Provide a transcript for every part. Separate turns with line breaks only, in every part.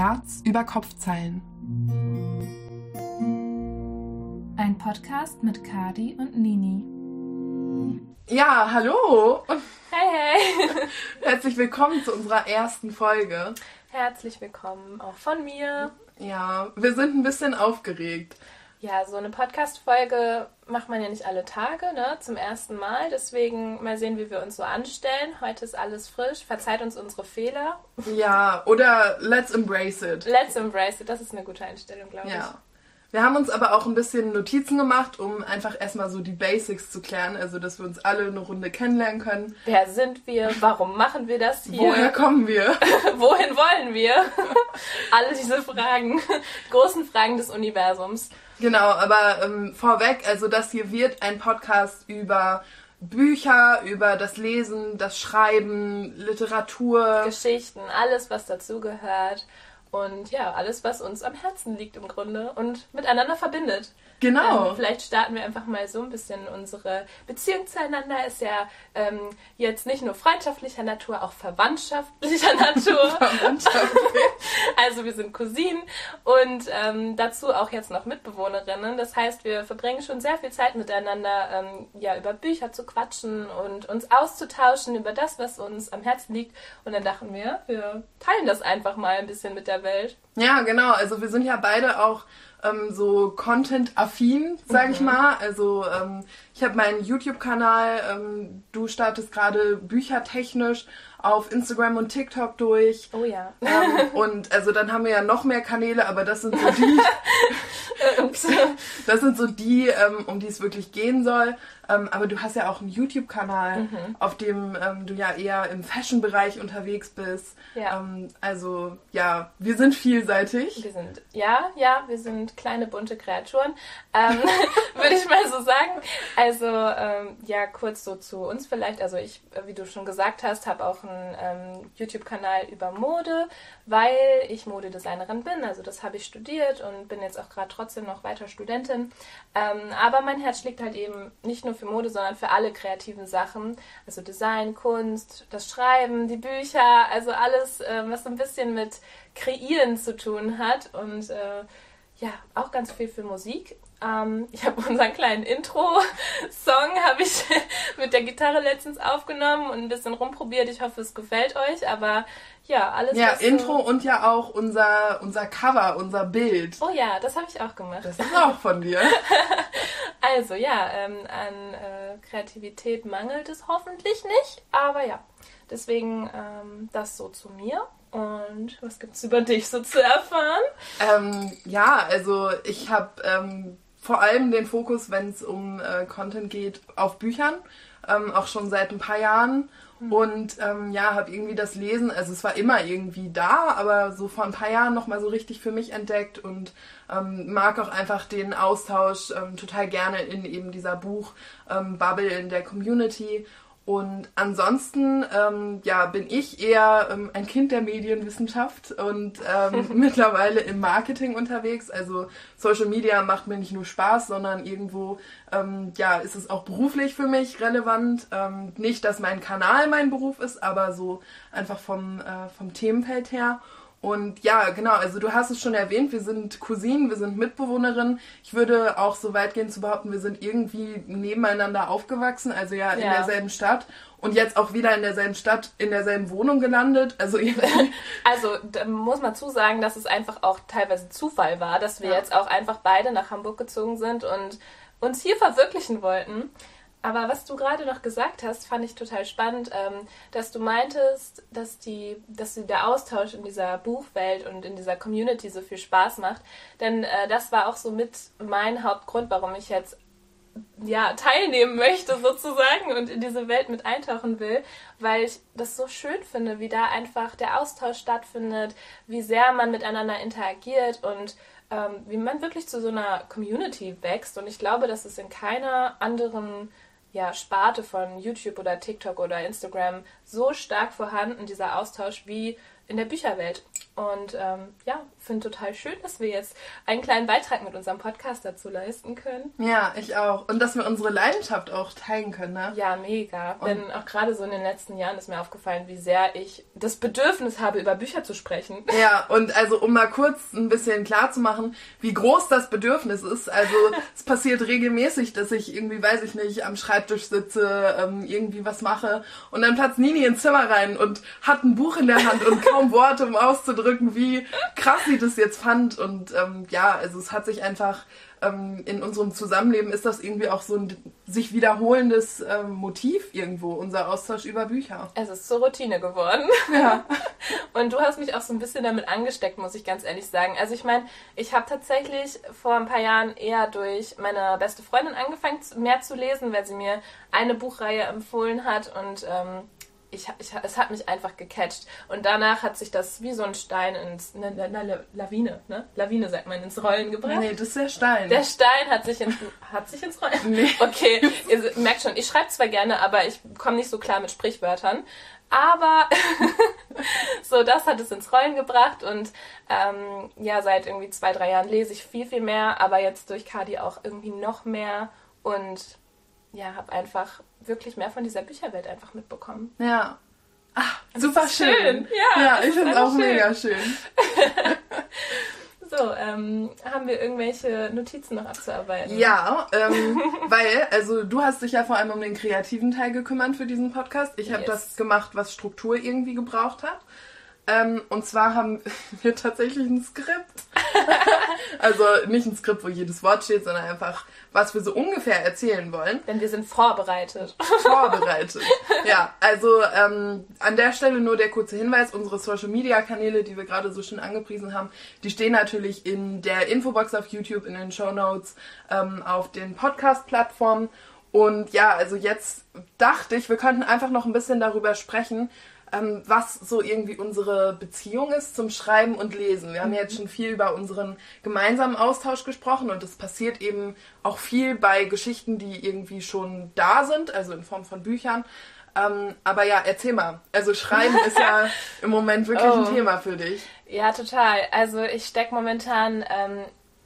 Herz über Kopfzeilen.
Ein Podcast mit Kadi und Nini.
Ja, hallo
Hey, hey!
herzlich willkommen zu unserer ersten Folge.
Herzlich willkommen auch von mir.
Ja, wir sind ein bisschen aufgeregt.
Ja, so eine Podcast-Folge macht man ja nicht alle Tage, ne? Zum ersten Mal. Deswegen mal sehen, wie wir uns so anstellen. Heute ist alles frisch. Verzeiht uns unsere Fehler.
Ja, oder let's embrace it.
Let's embrace it. Das ist eine gute Einstellung, glaube
Ja. Wir haben uns aber auch ein bisschen Notizen gemacht, um einfach erstmal so die Basics zu klären, also dass wir uns alle eine Runde kennenlernen können.
ich. Wer sind wir? Warum machen wir das hier?
Woher kommen wir?
Wohin wollen wir? Alle diese Fragen. Großen Fragen des Universums.
Genau, aber ähm, vorweg, also das hier wird ein Podcast über Bücher, über das Lesen, das Schreiben, Literatur.
Geschichten, alles, was dazugehört. Und ja, alles, was uns am Herzen liegt im Grunde und miteinander verbindet.
Genau.
Ähm, vielleicht starten wir einfach mal so ein bisschen unsere Beziehung zueinander. Ist ja ähm, jetzt nicht nur freundschaftlicher Natur, auch verwandtschaftlicher Natur. also wir sind Cousinen und ähm, dazu auch jetzt noch Mitbewohnerinnen. Das heißt, wir verbringen schon sehr viel Zeit miteinander, ähm, ja, über Bücher zu quatschen und uns auszutauschen über das, was uns am Herzen liegt. Und dann dachten wir, wir teilen das einfach mal ein bisschen mit der Welt.
Ja, genau. Also wir sind ja beide auch ähm, so Content-affin, sag ich mal. Also ähm, ich habe meinen YouTube-Kanal, ähm, du startest gerade büchertechnisch auf Instagram und TikTok durch.
Oh ja.
Ähm, und also dann haben wir ja noch mehr Kanäle, aber das sind so die, das sind so die, ähm, um die es wirklich gehen soll. Ähm, aber du hast ja auch einen YouTube-Kanal,
Mhm.
auf dem ähm, du ja eher im Fashion-Bereich unterwegs bist.
Ja.
Ähm, also ja, wir sind vielseitig.
Wir sind, ja, ja, wir sind kleine bunte Kreaturen, würde ich mal so sagen. Also, ähm, ja, kurz so zu uns vielleicht. Also ich, äh, wie du schon gesagt hast, habe auch einen ähm, YouTube-Kanal über Mode, weil ich Modedesignerin bin. Also das habe ich studiert und bin jetzt auch gerade trotzdem noch weiter Studentin. Ähm, aber mein Herz schlägt halt eben nicht nur für Mode, sondern für alle kreativen Sachen. Also Design, Kunst, das Schreiben, die Bücher, also alles, äh, was so ein bisschen mit Kreieren zu tun hat. Und äh, ja, auch ganz viel für Musik. Ähm, ich habe unseren kleinen Intro-Song habe ich mit der Gitarre letztens aufgenommen und ein bisschen rumprobiert. Ich hoffe, es gefällt euch. Aber ja, alles
Ja, Intro
So
und ja auch unser, unser Cover, unser Bild.
oh ja, das habe ich auch gemacht.
Das ist auch von dir.
Also ja, ähm, an äh, Kreativität mangelt es hoffentlich nicht, aber ja, deswegen ähm, das so zu mir. Und was gibt's über dich so zu erfahren?
Ähm, ja, also ich habe ähm, vor allem den Fokus, wenn es um äh, Content geht, auf Büchern, ähm, auch schon seit ein paar Jahren. Und ähm, ja, habe irgendwie das Lesen, also es war immer irgendwie da, aber so vor ein paar Jahren nochmal so richtig für mich entdeckt und ähm, mag auch einfach den Austausch ähm, total gerne in eben dieser Buch ähm, Bubble in der Community. Und ansonsten, ähm, ja, bin ich eher ähm, ein Kind der Medienwissenschaft und ähm, mittlerweile im Marketing unterwegs. Also Social Media macht mir nicht nur Spaß, sondern irgendwo, ähm, ja, ist es auch beruflich für mich relevant. Ähm, nicht, dass mein Kanal mein Beruf ist, aber so einfach vom, äh, vom Themenfeld her. Und ja, genau, also du hast es schon erwähnt, wir sind Cousinen, wir sind Mitbewohnerinnen. Ich würde auch so weit gehen zu behaupten, wir sind irgendwie nebeneinander aufgewachsen, also ja in
Ja.
derselben Stadt und jetzt auch wieder in derselben Stadt, in derselben Wohnung gelandet. Also
Also da muss man zusagen, dass es einfach auch teilweise Zufall war, dass wir
Ja.
jetzt auch einfach beide nach Hamburg gezogen sind und uns hier verwirklichen wollten. Aber was du gerade noch gesagt hast, fand ich total spannend, ähm, dass du meintest, dass die, dass der Austausch in dieser Buchwelt und in dieser Community so viel Spaß macht. Denn äh, das war auch so mit mein Hauptgrund, warum ich jetzt ja, teilnehmen möchte sozusagen und in diese Welt mit eintauchen will, weil ich das so schön finde, wie da einfach der Austausch stattfindet, wie sehr man miteinander interagiert und ähm, wie man wirklich zu so einer Community wächst. Und ich glaube, dass es in keiner anderen ja, Sparte von YouTube oder TikTok oder Instagram so stark vorhanden, dieser Austausch, wie in der Bücherwelt. Und ähm, ja, finde total schön, dass wir jetzt einen kleinen Beitrag mit unserem Podcast dazu leisten können.
Ja, ich auch. Und dass wir unsere Leidenschaft auch teilen können, ne?
Ja, mega. Und Denn auch gerade so in den letzten Jahren ist mir aufgefallen, wie sehr ich das Bedürfnis habe, über Bücher zu sprechen.
Ja, und also um mal kurz ein bisschen klar zu machen, wie groß das Bedürfnis ist. Also es passiert regelmäßig, dass ich irgendwie, weiß ich nicht, am Schreibtisch sitze, ähm, irgendwie was mache und dann platzt Nini ins Zimmer rein und hat ein Buch in der Hand und kaum Worte, um auszudrücken, wie krass sie das jetzt fand. Und ähm, ja, also es hat sich einfach ähm, in unserem Zusammenleben ist das irgendwie auch so ein sich wiederholendes ähm, Motiv irgendwo, unser Austausch über Bücher.
Es ist zur Routine geworden. Ja. Und du hast mich auch so ein bisschen damit angesteckt, muss ich ganz ehrlich sagen. Also ich meine, ich habe tatsächlich vor ein paar Jahren eher durch meine beste Freundin angefangen, mehr zu lesen, weil sie mir eine Buchreihe empfohlen hat und ähm, ich, ich, es hat mich einfach gecatcht. Und danach hat sich das wie so ein Stein ins, eine, eine Lawine, ne? Lawine sagt man, ins Rollen gebracht.
Nee, das ist der Stein.
Der Stein hat sich, in, hat sich ins Rollen. Nee. Okay, ihr merkt schon, ich schreibe zwar gerne, aber ich komme nicht so klar mit Sprichwörtern. Aber so, das hat es ins Rollen gebracht und ähm, ja, seit irgendwie zwei, drei Jahren lese ich viel, viel mehr, aber jetzt durch Kadi auch irgendwie noch mehr und ja, habe einfach wirklich mehr von dieser Bücherwelt einfach mitbekommen.
Ja. Ach, super schön. schön. Ja, ja ich finde es auch schön. mega schön.
so, ähm, haben wir irgendwelche Notizen noch abzuarbeiten?
Ja, ähm, weil, also du hast dich ja vor allem um den kreativen Teil gekümmert für diesen Podcast. Ich habe yes. das gemacht, was Struktur irgendwie gebraucht hat. Ähm, und zwar haben wir tatsächlich ein Skript. also nicht ein Skript, wo jedes Wort steht, sondern einfach, was wir so ungefähr erzählen wollen.
Denn wir sind vorbereitet.
Vorbereitet. Ja, also ähm, an der Stelle nur der kurze Hinweis, unsere Social-Media-Kanäle, die wir gerade so schön angepriesen haben, die stehen natürlich in der Infobox auf YouTube, in den Show Notes, ähm, auf den Podcast-Plattformen. Und ja, also jetzt dachte ich, wir könnten einfach noch ein bisschen darüber sprechen, ähm, was so irgendwie unsere Beziehung ist zum Schreiben und Lesen. Wir haben jetzt schon viel über unseren gemeinsamen Austausch gesprochen und es passiert eben auch viel bei Geschichten, die irgendwie schon da sind, also in Form von Büchern. Ähm, aber ja, erzähl mal. Also Schreiben ist ja im Moment wirklich oh. ein Thema für dich.
Ja, total. Also ich stecke momentan ähm,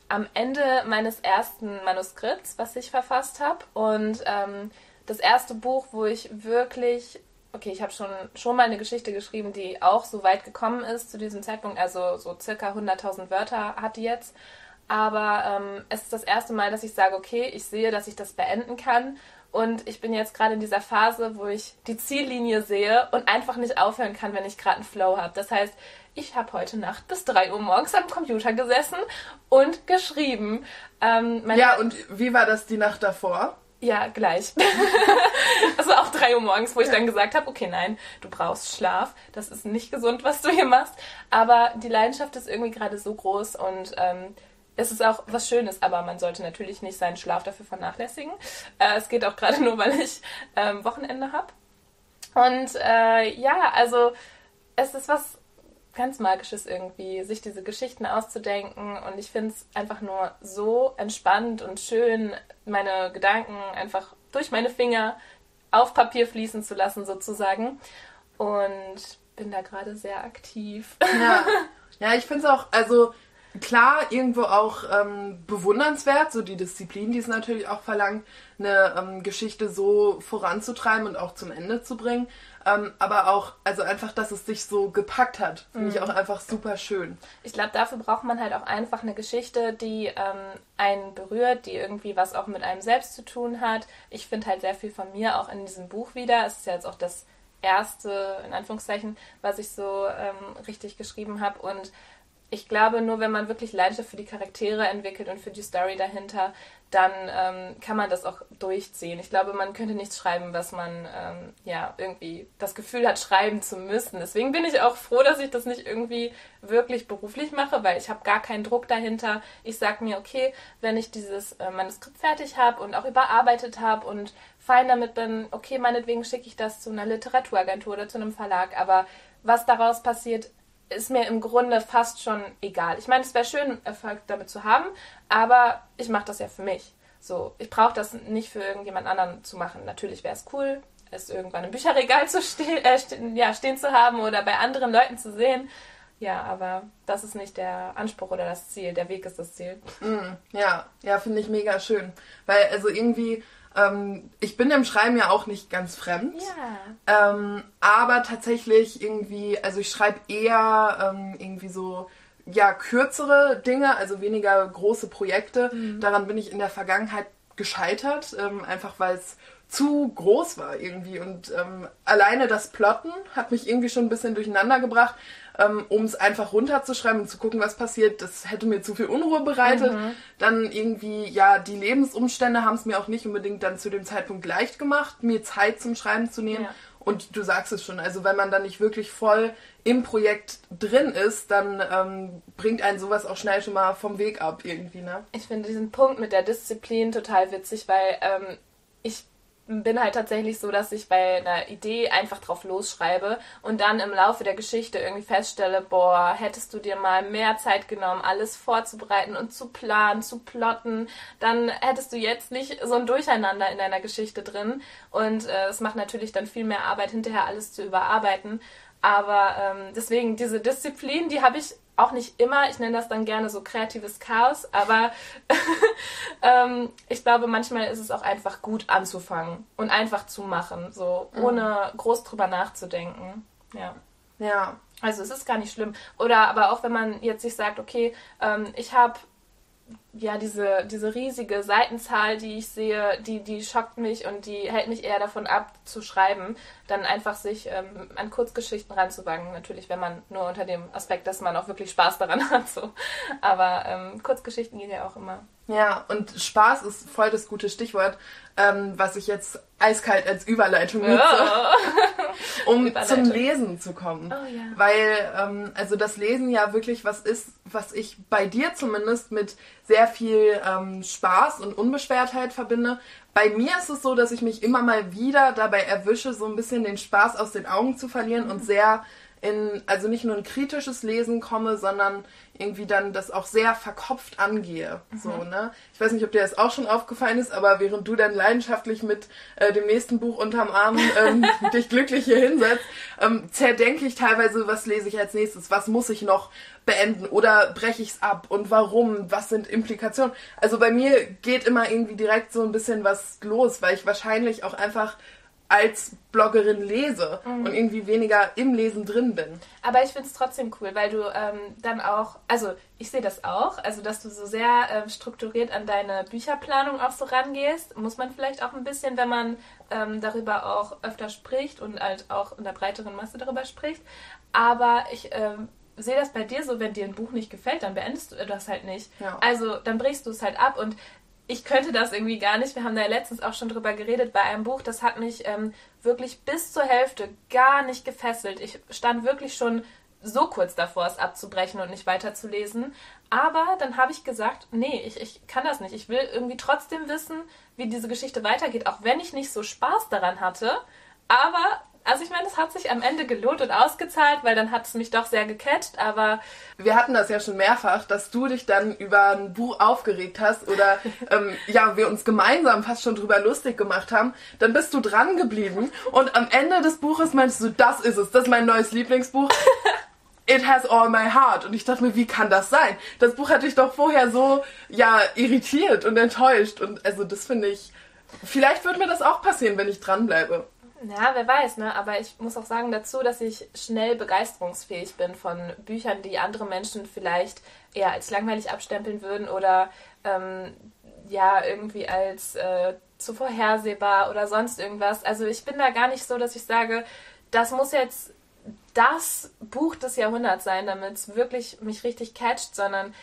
am Ende meines ersten Manuskripts, was ich verfasst habe. Und ähm, das erste Buch, wo ich wirklich okay, ich habe schon, schon mal eine Geschichte geschrieben, die auch so weit gekommen ist zu diesem Zeitpunkt, also so circa 100.000 Wörter hat die jetzt. Aber ähm, es ist das erste Mal, dass ich sage, okay, ich sehe, dass ich das beenden kann. Und ich bin jetzt gerade in dieser Phase, wo ich die Ziellinie sehe und einfach nicht aufhören kann, wenn ich gerade einen Flow habe. Das heißt, ich habe heute Nacht bis 3 Uhr morgens am Computer gesessen und geschrieben.
Ähm, ja, und wie war das die Nacht davor?
Ja, gleich. also auch drei Uhr morgens, wo ich dann gesagt habe, okay, nein, du brauchst Schlaf. Das ist nicht gesund, was du hier machst. Aber die Leidenschaft ist irgendwie gerade so groß und ähm, es ist auch was Schönes, aber man sollte natürlich nicht seinen Schlaf dafür vernachlässigen. Äh, es geht auch gerade nur, weil ich ähm, Wochenende habe. Und äh, ja, also es ist was ganz Magisches irgendwie, sich diese Geschichten auszudenken. Und ich finde es einfach nur so entspannt und schön, meine Gedanken einfach durch meine Finger auf Papier fließen zu lassen, sozusagen. Und bin da gerade sehr aktiv.
Ja, ja ich finde es auch, also klar, irgendwo auch ähm, bewundernswert, so die Disziplin, die es natürlich auch verlangt, eine ähm, Geschichte so voranzutreiben und auch zum Ende zu bringen. Ähm, aber auch, also einfach, dass es sich so gepackt hat, finde mhm. ich auch einfach super schön.
Ich glaube, dafür braucht man halt auch einfach eine Geschichte, die ähm, einen berührt, die irgendwie was auch mit einem selbst zu tun hat. Ich finde halt sehr viel von mir auch in diesem Buch wieder. Es ist ja jetzt auch das erste, in Anführungszeichen, was ich so ähm, richtig geschrieben habe und ich glaube, nur wenn man wirklich Leidenschaft für die Charaktere entwickelt und für die Story dahinter, dann ähm, kann man das auch durchziehen. Ich glaube, man könnte nichts schreiben, was man ähm, ja irgendwie das Gefühl hat, schreiben zu müssen. Deswegen bin ich auch froh, dass ich das nicht irgendwie wirklich beruflich mache, weil ich habe gar keinen Druck dahinter. Ich sage mir, okay, wenn ich dieses äh, Manuskript fertig habe und auch überarbeitet habe und fein damit bin, okay, meinetwegen schicke ich das zu einer Literaturagentur oder zu einem Verlag. Aber was daraus passiert, ist mir im Grunde fast schon egal. Ich meine, es wäre schön, Erfolg damit zu haben, aber ich mache das ja für mich. So, ich brauche das nicht für irgendjemand anderen zu machen. Natürlich wäre es cool, es irgendwann im Bücherregal zu ste äh, ste ja, stehen zu haben oder bei anderen Leuten zu sehen. Ja, aber das ist nicht der Anspruch oder das Ziel. Der Weg ist das Ziel.
Mm, ja, ja, finde ich mega schön. Weil, also irgendwie, ähm, ich bin dem Schreiben ja auch nicht ganz fremd.
Ja.
Ähm, aber tatsächlich irgendwie, also ich schreibe eher ähm, irgendwie so, ja, kürzere Dinge, also weniger große Projekte. Daran bin ich in der Vergangenheit gescheitert, ähm, einfach weil es zu groß war irgendwie. Und ähm, alleine das Plotten hat mich irgendwie schon ein bisschen durcheinander gebracht, ähm, um es einfach runterzuschreiben und zu gucken, was passiert. Das hätte mir zu viel Unruhe bereitet. Dann irgendwie, ja, die Lebensumstände haben es mir auch nicht unbedingt dann zu dem Zeitpunkt leicht gemacht, mir Zeit zum Schreiben zu nehmen.
Ja.
Und du sagst es schon, also wenn man dann nicht wirklich voll im Projekt drin ist, dann ähm, bringt einen sowas auch schnell schon mal vom Weg ab irgendwie, ne?
Ich finde diesen Punkt mit der Disziplin total witzig, weil ähm, ich bin halt tatsächlich so, dass ich bei einer Idee einfach drauf losschreibe und dann im Laufe der Geschichte irgendwie feststelle, boah, hättest du dir mal mehr Zeit genommen, alles vorzubereiten und zu planen, zu plotten, dann hättest du jetzt nicht so ein Durcheinander in deiner Geschichte drin und äh, es macht natürlich dann viel mehr Arbeit, hinterher alles zu überarbeiten. Aber ähm, deswegen, diese Disziplin, die habe ich auch nicht immer. Ich nenne das dann gerne so kreatives Chaos. Aber ähm, ich glaube, manchmal ist es auch einfach gut anzufangen und einfach zu machen, so ohne groß drüber nachzudenken. Ja.
Ja.
Also es ist gar nicht schlimm. Oder aber auch wenn man jetzt sich sagt, okay, ähm, ich habe ja diese, diese riesige Seitenzahl, die ich sehe, die, die schockt mich und die hält mich eher davon ab zu schreiben, dann einfach sich ähm, an Kurzgeschichten ranzuwagen. Natürlich, wenn man nur unter dem Aspekt, dass man auch wirklich Spaß daran hat. So. Aber ähm, Kurzgeschichten gehen ja auch immer.
Ja, und Spaß ist voll das gute Stichwort, ähm, was ich jetzt eiskalt als Überleitung nutze, um
Überleitung.
zum Lesen zu kommen.
Oh ja.
Weil, ähm, also das Lesen ja wirklich was ist, was ich bei dir zumindest mit sehr viel ähm, Spaß und Unbeschwertheit verbinde. Bei mir ist es so, dass ich mich immer mal wieder dabei erwische, so ein bisschen den Spaß aus den Augen zu verlieren und sehr in, also nicht nur ein kritisches Lesen komme, sondern irgendwie dann das auch sehr verkopft angehe. So, ne? Ich weiß nicht, ob dir das auch schon aufgefallen ist, aber während du dann leidenschaftlich mit äh, dem nächsten Buch unterm Arm ähm, dich glücklich hier hinsetzt, ähm, zerdenke ich teilweise, was lese ich als nächstes, was muss ich noch beenden oder breche ich es ab und warum, was sind Implikationen. Also bei mir geht immer irgendwie direkt so ein bisschen was los, weil ich wahrscheinlich auch einfach als Bloggerin lese und irgendwie weniger im Lesen drin bin.
Aber ich finde es trotzdem cool, weil du ähm, dann auch, also ich sehe das auch, also dass du so sehr ähm, strukturiert an deine Bücherplanung auch so rangehst, muss man vielleicht auch ein bisschen, wenn man ähm, darüber auch öfter spricht und halt auch in der breiteren Masse darüber spricht. Aber ich ähm, sehe das bei dir so, wenn dir ein Buch nicht gefällt, dann beendest du das halt nicht.
Ja.
Also dann brichst du es halt ab und ich könnte das irgendwie gar nicht. Wir haben da letztens auch schon drüber geredet bei einem Buch. Das hat mich ähm, wirklich bis zur Hälfte gar nicht gefesselt. Ich stand wirklich schon so kurz davor, es abzubrechen und nicht weiterzulesen. Aber dann habe ich gesagt, nee, ich, ich kann das nicht. Ich will irgendwie trotzdem wissen, wie diese Geschichte weitergeht, auch wenn ich nicht so Spaß daran hatte. Aber, also ich meine, es hat sich am Ende gelohnt und ausgezahlt, weil dann hat es mich doch sehr gecatcht. Aber
Wir hatten das ja schon mehrfach, dass du dich dann über ein Buch aufgeregt hast oder ähm, ja, wir uns gemeinsam fast schon drüber lustig gemacht haben. Dann bist du dran geblieben und am Ende des Buches meinst du, das ist es, das ist mein neues Lieblingsbuch. It has all my heart. Und ich dachte mir, wie kann das sein? Das Buch hat dich doch vorher so, ja, irritiert und enttäuscht. Und also das finde ich, vielleicht würde mir das auch passieren, wenn ich dranbleibe.
Ja, wer weiß, ne? Aber ich muss auch sagen dazu, dass ich schnell begeisterungsfähig bin von Büchern, die andere Menschen vielleicht eher als langweilig abstempeln würden oder ähm, ja, irgendwie als äh, zu vorhersehbar oder sonst irgendwas. Also ich bin da gar nicht so, dass ich sage, das muss jetzt das Buch des Jahrhunderts sein, damit es wirklich mich richtig catcht, sondern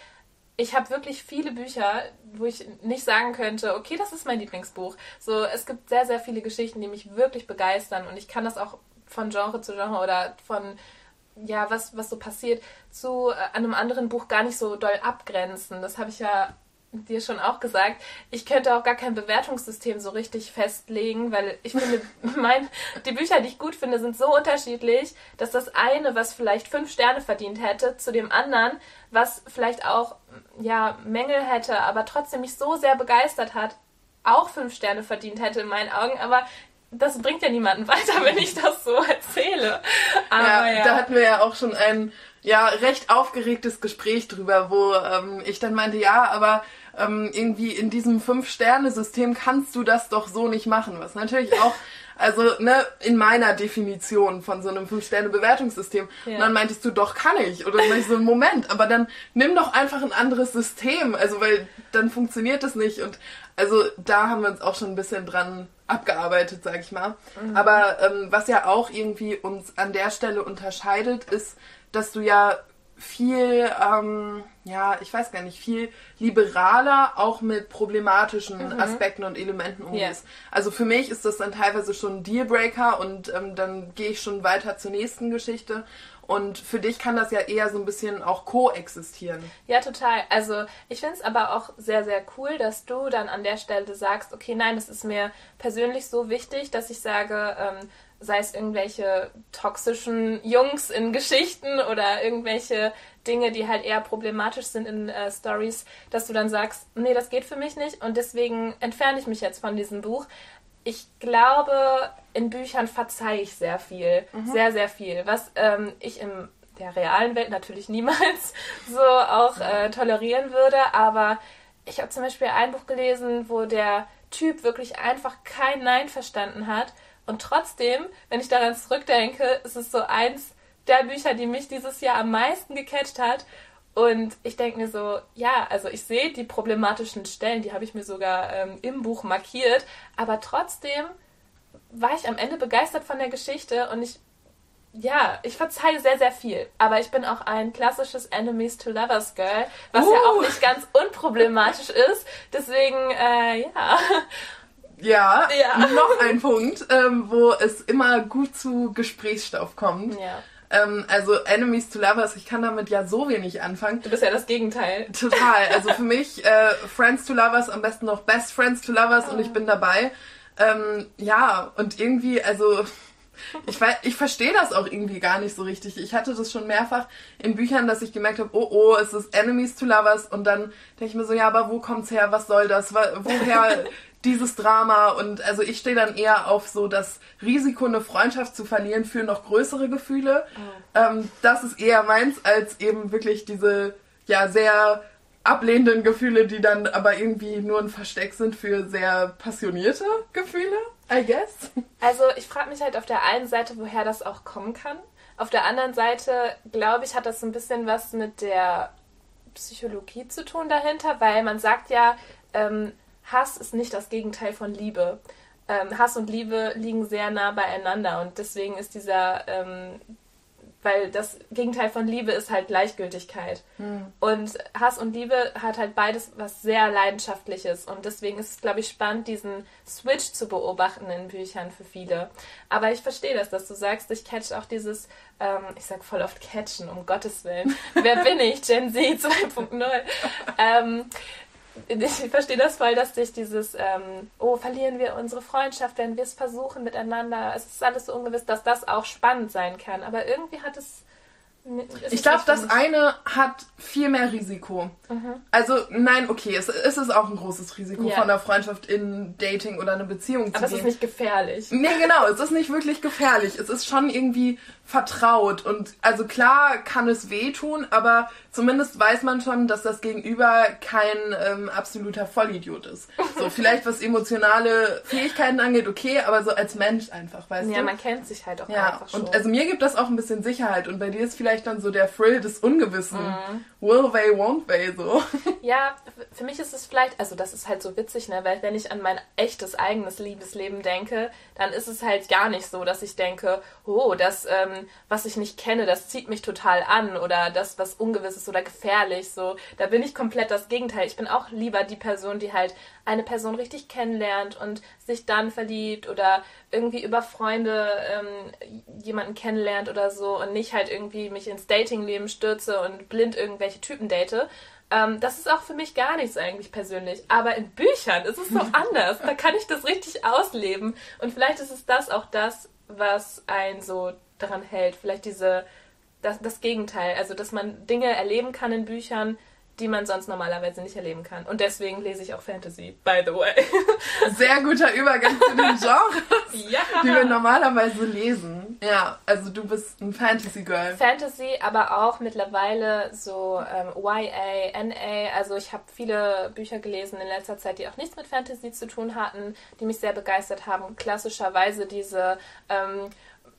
ich habe wirklich viele Bücher, wo ich nicht sagen könnte, okay, das ist mein Lieblingsbuch. So, es gibt sehr, sehr viele Geschichten, die mich wirklich begeistern und ich kann das auch von Genre zu Genre oder von ja, was, was so passiert, zu äh, einem anderen Buch gar nicht so doll abgrenzen. Das habe ich ja dir schon auch gesagt. Ich könnte auch gar kein Bewertungssystem so richtig festlegen, weil ich finde, mein, die Bücher, die ich gut finde, sind so unterschiedlich, dass das eine, was vielleicht fünf Sterne verdient hätte, zu dem anderen, was vielleicht auch ja, Mängel hätte, aber trotzdem mich so sehr begeistert hat, auch fünf Sterne verdient hätte in meinen Augen. Aber das bringt ja niemanden weiter, wenn ich das so erzähle.
Ja, ja. da hatten wir ja auch schon ein ja recht aufgeregtes Gespräch drüber, wo ähm, ich dann meinte, ja, aber ähm, irgendwie in diesem Fünf-Sterne-System kannst du das doch so nicht machen, was natürlich auch also, ne, in meiner Definition von so einem Fünf-Sterne-Bewertungssystem. Ja. Und dann meintest du, doch kann ich. Oder dann ich so, Moment, aber dann nimm doch einfach ein anderes System. Also, weil dann funktioniert das nicht. Und also da haben wir uns auch schon ein bisschen dran abgearbeitet, sag ich mal. Mhm. Aber ähm, was ja auch irgendwie uns an der Stelle unterscheidet, ist, dass du ja viel, ähm, ja, ich weiß gar nicht, viel liberaler auch mit problematischen mhm. Aspekten und Elementen umgehst. Yeah. Also für mich ist das dann teilweise schon ein Dealbreaker und ähm, dann gehe ich schon weiter zur nächsten Geschichte. Und für dich kann das ja eher so ein bisschen auch koexistieren.
Ja, total. Also ich finde es aber auch sehr, sehr cool, dass du dann an der Stelle sagst, okay, nein, das ist mir persönlich so wichtig, dass ich sage, ähm, sei es irgendwelche toxischen Jungs in Geschichten oder irgendwelche Dinge, die halt eher problematisch sind in äh, Stories, dass du dann sagst, nee, das geht für mich nicht und deswegen entferne ich mich jetzt von diesem Buch. Ich glaube, in Büchern verzeihe ich sehr viel, mhm. sehr, sehr viel, was ähm, ich in der realen Welt natürlich niemals so auch äh, tolerieren würde, aber ich habe zum Beispiel ein Buch gelesen, wo der Typ wirklich einfach kein Nein verstanden hat und trotzdem, wenn ich daran zurückdenke, ist es so eins der Bücher, die mich dieses Jahr am meisten gecatcht hat. Und ich denke mir so, ja, also ich sehe die problematischen Stellen, die habe ich mir sogar ähm, im Buch markiert, aber trotzdem war ich am Ende begeistert von der Geschichte und ich, ja, ich verzeihe sehr, sehr viel. Aber ich bin auch ein klassisches Enemies to Lovers Girl, was uh. ja auch nicht ganz unproblematisch ist. Deswegen, äh, ja.
Ja, ja. noch ein Punkt, ähm, wo es immer gut zu Gesprächsstoff kommt. Ja. Ähm, also Enemies to Lovers, ich kann damit ja so wenig anfangen.
Du bist ja das Gegenteil.
Total. Also für mich äh, Friends to Lovers, am besten noch Best Friends to Lovers oh. und ich bin dabei. Ähm, ja, und irgendwie, also ich, ich verstehe das auch irgendwie gar nicht so richtig. Ich hatte das schon mehrfach in Büchern, dass ich gemerkt habe, oh oh, es ist Enemies to Lovers und dann denke ich mir so, ja, aber wo kommt's her? Was soll das? Woher dieses Drama und also ich stehe dann eher auf so das Risiko, eine Freundschaft zu verlieren für noch größere Gefühle. Oh. Ähm, das ist eher meins als eben wirklich diese ja sehr ablehnenden Gefühle, die dann aber irgendwie nur ein Versteck sind für sehr passionierte Gefühle, I guess.
Also ich frage mich halt auf der einen Seite, woher das auch kommen kann. Auf der anderen Seite, glaube ich, hat das so ein bisschen was mit der Psychologie zu tun dahinter, weil man sagt ja, ähm, Hass ist nicht das Gegenteil von Liebe. Ähm, Hass und Liebe liegen sehr nah beieinander und deswegen ist dieser, ähm, weil das Gegenteil von Liebe ist halt Gleichgültigkeit. Hm. Und Hass und Liebe hat halt beides was sehr Leidenschaftliches und deswegen ist es, glaube ich, spannend, diesen Switch zu beobachten in Büchern für viele. Aber ich verstehe das, dass du sagst, ich catch auch dieses, ähm, ich sag voll oft catchen, um Gottes Willen. Wer bin ich? Gen Z 2.0. ähm, ich verstehe das voll, dass dich dieses, ähm, oh, verlieren wir unsere Freundschaft, wenn wir es versuchen miteinander. Es ist alles so ungewiss, dass das auch spannend sein kann. Aber irgendwie hat es
ich glaube, das eine hat viel mehr Risiko. Mhm. Also, nein, okay, es, es, ist auch ein großes Risiko yeah. von einer Freundschaft in Dating oder eine Beziehung
zu Aber gehen. Aber es ist nicht gefährlich.
Nee, genau, es ist nicht wirklich gefährlich. Es ist schon irgendwie vertraut. Und also klar kann es wehtun, aber zumindest weiß man schon, dass das Gegenüber kein ähm, absoluter Vollidiot ist. So, vielleicht was emotionale Fähigkeiten angeht, okay, aber so als Mensch einfach, weißt
ja,
du?
Ja, man kennt sich halt auch ja, einfach schon.
Und also mir gibt das auch ein bisschen Sicherheit und bei dir ist vielleicht dann so der Thrill des Ungewissen. Mhm. Will they, won't they, so.
Ja, für mich ist es vielleicht, also das ist halt so witzig, ne, weil wenn ich an mein echtes eigenes Liebesleben denke, dann ist es halt gar nicht so, dass ich denke, oh, das, ähm, was ich nicht kenne, das zieht mich total an oder das, was ungewiss ist oder gefährlich, so. Da bin ich komplett das Gegenteil. Ich bin auch lieber die Person, die halt eine Person richtig kennenlernt und sich dann verliebt oder irgendwie über Freunde ähm, jemanden kennenlernt oder so und nicht halt irgendwie mich ins Datingleben stürze und blind irgendwelche Typen date. Ähm, das ist auch für mich gar nichts eigentlich persönlich. Aber in Büchern ist es so anders. Da kann ich das richtig ausleben. Und vielleicht ist es das auch das, was einen so daran hält. Vielleicht diese, das, das Gegenteil. Also, dass man Dinge erleben kann in Büchern, die man sonst normalerweise nicht erleben kann. Und deswegen lese ich auch Fantasy, by the way.
Sehr guter Übergang zu den Genres,
ja.
die wir normalerweise lesen. Ja, also du bist ein Fantasy-Girl.
Fantasy, aber auch mittlerweile so ähm, YA, NA. Also ich habe viele Bücher gelesen in letzter Zeit, die auch nichts mit Fantasy zu tun hatten, die mich sehr begeistert haben. Klassischerweise diese... Ähm,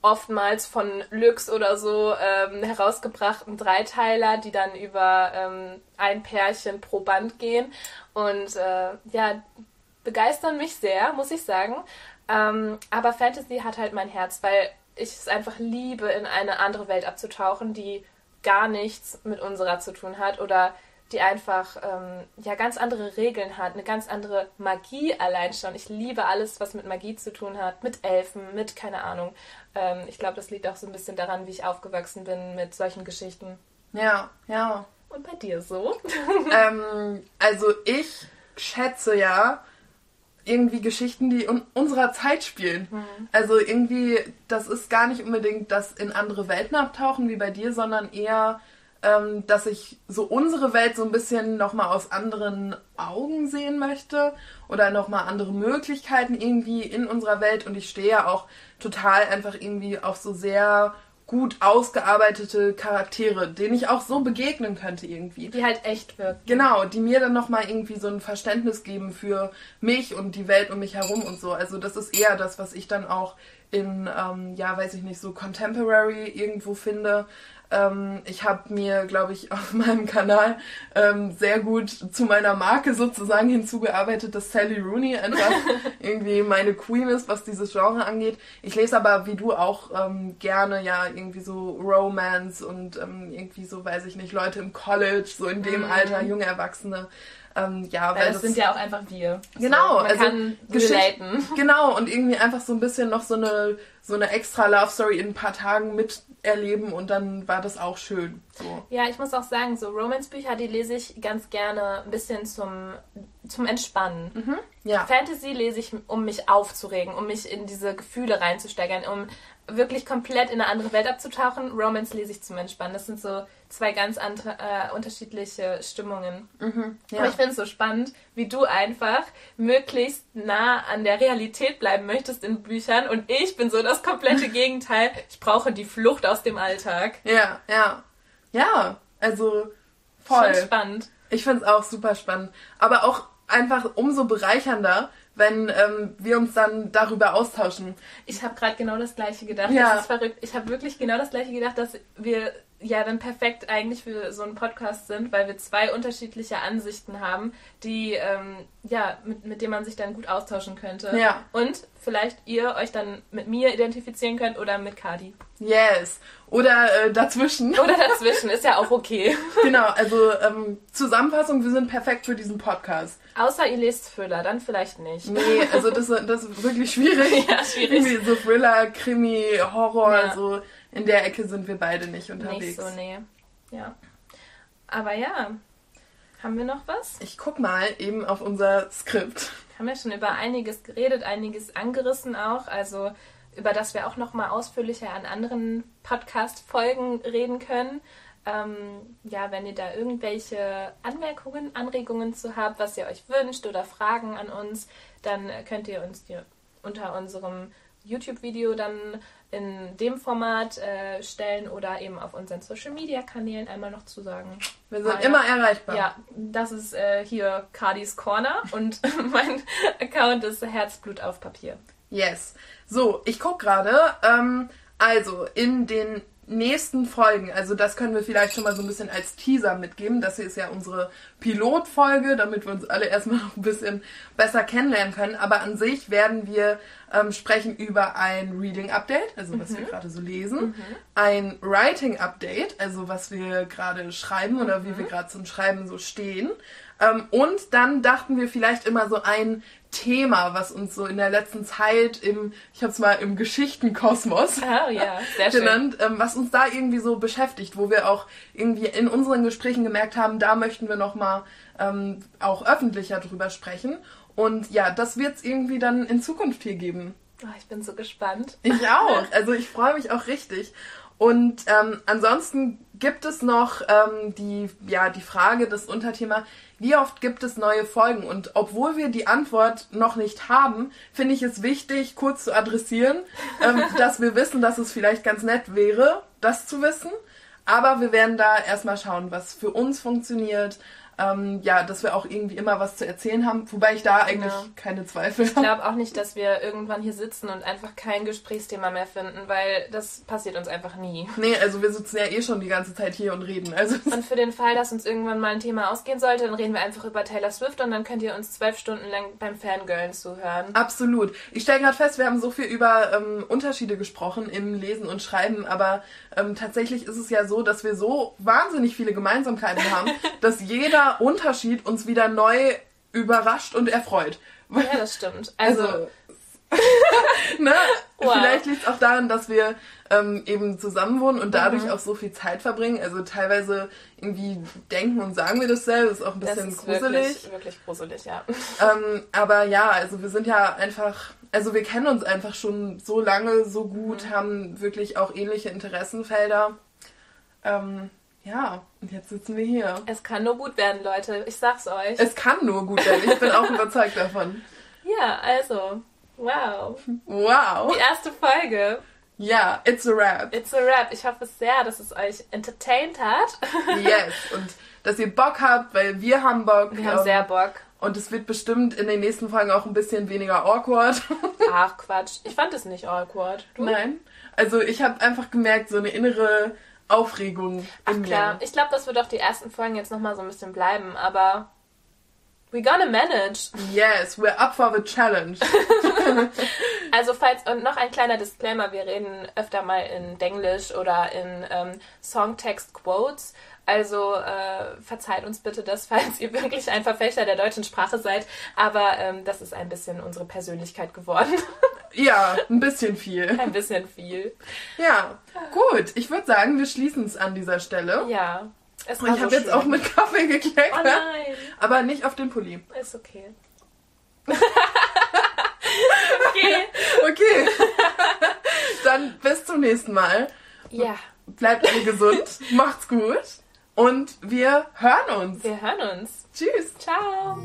oftmals von Lux oder so ähm, herausgebrachten Dreiteiler, die dann über ähm, ein Pärchen pro Band gehen. Und äh, ja, begeistern mich sehr, muss ich sagen. Ähm, aber Fantasy hat halt mein Herz, weil ich es einfach liebe, in eine andere Welt abzutauchen, die gar nichts mit unserer zu tun hat oder die einfach ähm, ja ganz andere Regeln hat, eine ganz andere Magie allein schon. Ich liebe alles, was mit Magie zu tun hat, mit Elfen, mit keine Ahnung. Ähm, ich glaube, das liegt auch so ein bisschen daran, wie ich aufgewachsen bin mit solchen Geschichten.
Ja, ja.
Und bei dir so?
ähm, also ich schätze ja irgendwie Geschichten, die in unserer Zeit spielen. Mhm. Also irgendwie, das ist gar nicht unbedingt das in andere Welten abtauchen wie bei dir, sondern eher ähm, dass ich so unsere Welt so ein bisschen nochmal aus anderen Augen sehen möchte oder nochmal andere Möglichkeiten irgendwie in unserer Welt. Und ich stehe ja auch total einfach irgendwie auf so sehr gut ausgearbeitete Charaktere, denen ich auch so begegnen könnte irgendwie.
Die halt echt wirken.
Genau, die mir dann nochmal irgendwie so ein Verständnis geben für mich und die Welt um mich herum und so. Also das ist eher das, was ich dann auch in, ähm, ja, weiß ich nicht, so Contemporary irgendwo finde. Ähm, ich habe mir, glaube ich, auf meinem Kanal ähm, sehr gut zu meiner Marke sozusagen hinzugearbeitet, dass Sally Rooney einfach irgendwie meine Queen ist, was dieses Genre angeht. Ich lese aber, wie du auch, ähm, gerne ja irgendwie so Romance und ähm, irgendwie so, weiß ich nicht, Leute im College, so in dem mm. Alter, junge Erwachsene. Ähm, ja,
weil, weil das, sind ja auch einfach wir.
Genau,
so, man also kann relaten.
Genau, und irgendwie einfach so ein bisschen noch so eine so eine extra Love Story in ein paar Tagen miterleben und dann war das auch schön. So.
Ja, ich muss auch sagen, so Romance-Bücher, die lese ich ganz gerne ein bisschen zum, zum Entspannen. Mhm. Ja. Fantasy lese ich, um mich aufzuregen, um mich in diese Gefühle reinzusteigern, um wirklich komplett in eine andere Welt abzutauchen. Romance lese ich zum Entspannen. Das sind so zwei ganz andere, äh, unterschiedliche Stimmungen. Mhm, ja. Aber ich finde es so spannend, wie du einfach möglichst nah an der Realität bleiben möchtest in Büchern und ich bin so das komplette Gegenteil. Ich brauche die Flucht aus dem Alltag.
Ja, ja. Ja, also voll.
Schon spannend.
Ich finde es auch super spannend. Aber auch einfach umso bereichernder, wenn ähm, wir uns dann darüber austauschen.
Ich habe gerade genau das gleiche gedacht. Ja. Das ist verrückt. Ich habe wirklich genau das gleiche gedacht, dass wir ja dann perfekt eigentlich für so einen Podcast sind, weil wir zwei unterschiedliche Ansichten haben, die ähm, ja mit, mit denen man sich dann gut austauschen könnte.
Ja.
Und vielleicht ihr euch dann mit mir identifizieren könnt oder mit Kadi.
Yes. Oder äh, dazwischen.
Oder dazwischen, ist ja auch okay.
genau, also ähm, Zusammenfassung, wir sind perfekt für diesen Podcast.
Außer ihr lest Thriller, dann vielleicht nicht.
Nee, also das, das ist wirklich schwierig.
ja, schwierig.
Irgendwie so Thriller, Krimi, Horror, ja. so in der Ecke sind wir beide nicht unterwegs.
Nicht so, nee. Ja. Aber ja, haben wir noch was?
Ich guck mal eben auf unser Skript.
Haben wir schon über einiges geredet, einiges angerissen auch. Also über das wir auch noch mal ausführlicher an anderen Podcast-Folgen reden können. Ähm, ja, wenn ihr da irgendwelche Anmerkungen, Anregungen zu habt, was ihr euch wünscht oder Fragen an uns, dann könnt ihr uns die unter unserem YouTube-Video dann in dem Format äh, stellen oder eben auf unseren Social-Media-Kanälen einmal noch zu sagen.
Wir sind ah, immer ja. erreichbar.
Ja, das ist äh, hier Cardis Corner und mein Account ist Herzblut auf Papier.
Yes. So, ich gucke gerade. Ähm, also, in den nächsten Folgen, also das können wir vielleicht schon mal so ein bisschen als Teaser mitgeben. Das hier ist ja unsere Pilotfolge, damit wir uns alle erstmal noch ein bisschen besser kennenlernen können. Aber an sich werden wir ähm, sprechen über ein Reading Update, also was mhm. wir gerade so lesen, mhm. ein Writing Update, also was wir gerade schreiben oder mhm. wie wir gerade zum Schreiben so stehen. Ähm, und dann dachten wir vielleicht immer so ein Thema, was uns so in der letzten Zeit im, ich habe es mal im Geschichtenkosmos
oh, ja.
genannt, ähm, was uns da irgendwie so beschäftigt, wo wir auch irgendwie in unseren Gesprächen gemerkt haben, da möchten wir noch mal ähm, auch öffentlicher drüber sprechen. Und ja, das wird es irgendwie dann in Zukunft hier geben.
Oh, ich bin so gespannt.
Ich auch. Also ich freue mich auch richtig. Und ähm, ansonsten gibt es noch ähm, die, ja, die Frage, das Unterthema, wie oft gibt es neue Folgen? Und obwohl wir die Antwort noch nicht haben, finde ich es wichtig, kurz zu adressieren, ähm, dass wir wissen, dass es vielleicht ganz nett wäre, das zu wissen. Aber wir werden da erstmal schauen, was für uns funktioniert, ähm, ja, dass wir auch irgendwie immer was zu erzählen haben, wobei ich da eigentlich ja. keine Zweifel
habe. Ich glaube auch nicht, dass wir irgendwann hier sitzen und einfach kein Gesprächsthema mehr finden, weil das passiert uns einfach nie.
Nee, also wir sitzen ja eh schon die ganze Zeit hier und reden. Also
und für den Fall, dass uns irgendwann mal ein Thema ausgehen sollte, dann reden wir einfach über Taylor Swift und dann könnt ihr uns zwölf Stunden lang beim Fangirlen zuhören.
Absolut. Ich stelle gerade fest, wir haben so viel über ähm, Unterschiede gesprochen im Lesen und Schreiben, aber ähm, tatsächlich ist es ja so, dass wir so wahnsinnig viele Gemeinsamkeiten haben, dass jeder Unterschied uns wieder neu überrascht und erfreut.
Ja, das stimmt. Also, also
ne? wow. Vielleicht liegt es auch daran, dass wir ähm, eben zusammen wohnen und dadurch mhm. auch so viel Zeit verbringen. Also teilweise irgendwie denken und sagen wir dasselbe, ist auch ein bisschen das ist gruselig.
Wirklich, wirklich gruselig, ja.
Ähm, aber ja, also wir sind ja einfach, also wir kennen uns einfach schon so lange, so gut, mhm. haben wirklich auch ähnliche Interessenfelder. Ähm, ja, und jetzt sitzen wir hier.
Es kann nur gut werden, Leute. Ich sag's euch.
Es kann nur gut werden. Ich bin auch überzeugt davon.
Ja, also. Wow.
Wow.
Die erste Folge.
Ja, it's a rap.
It's a rap. Ich hoffe sehr, dass es euch entertained hat.
yes. Und dass ihr Bock habt, weil wir haben Bock.
Wir haben sehr Bock.
Und es wird bestimmt in den nächsten Folgen auch ein bisschen weniger awkward.
Ach Quatsch. Ich fand es nicht awkward.
Du? Nein. Also ich habe einfach gemerkt, so eine innere Aufregung
Ach in klar, mir. ich glaube, das wird auch die ersten Folgen jetzt nochmal so ein bisschen bleiben, aber we gonna manage.
Yes, we're up for the challenge.
also falls, und noch ein kleiner Disclaimer, wir reden öfter mal in Denglisch oder in ähm, Songtext-Quotes. Also äh, verzeiht uns bitte das, falls ihr wirklich ein Verfechter der deutschen Sprache seid. Aber ähm, das ist ein bisschen unsere Persönlichkeit geworden.
ja, ein bisschen viel.
Ein bisschen viel.
Ja, gut. Ich würde sagen, wir schließen es an dieser Stelle.
Ja.
Ich so habe jetzt auch mit Kaffee gekleckert.
Oh nein.
Aber nicht auf den Pulli.
Ist okay.
okay. Okay. Dann bis zum nächsten Mal.
Ja.
Bleibt alle gesund. Macht's gut. Und wir hören uns.
Wir hören uns.
Tschüss.
Ciao.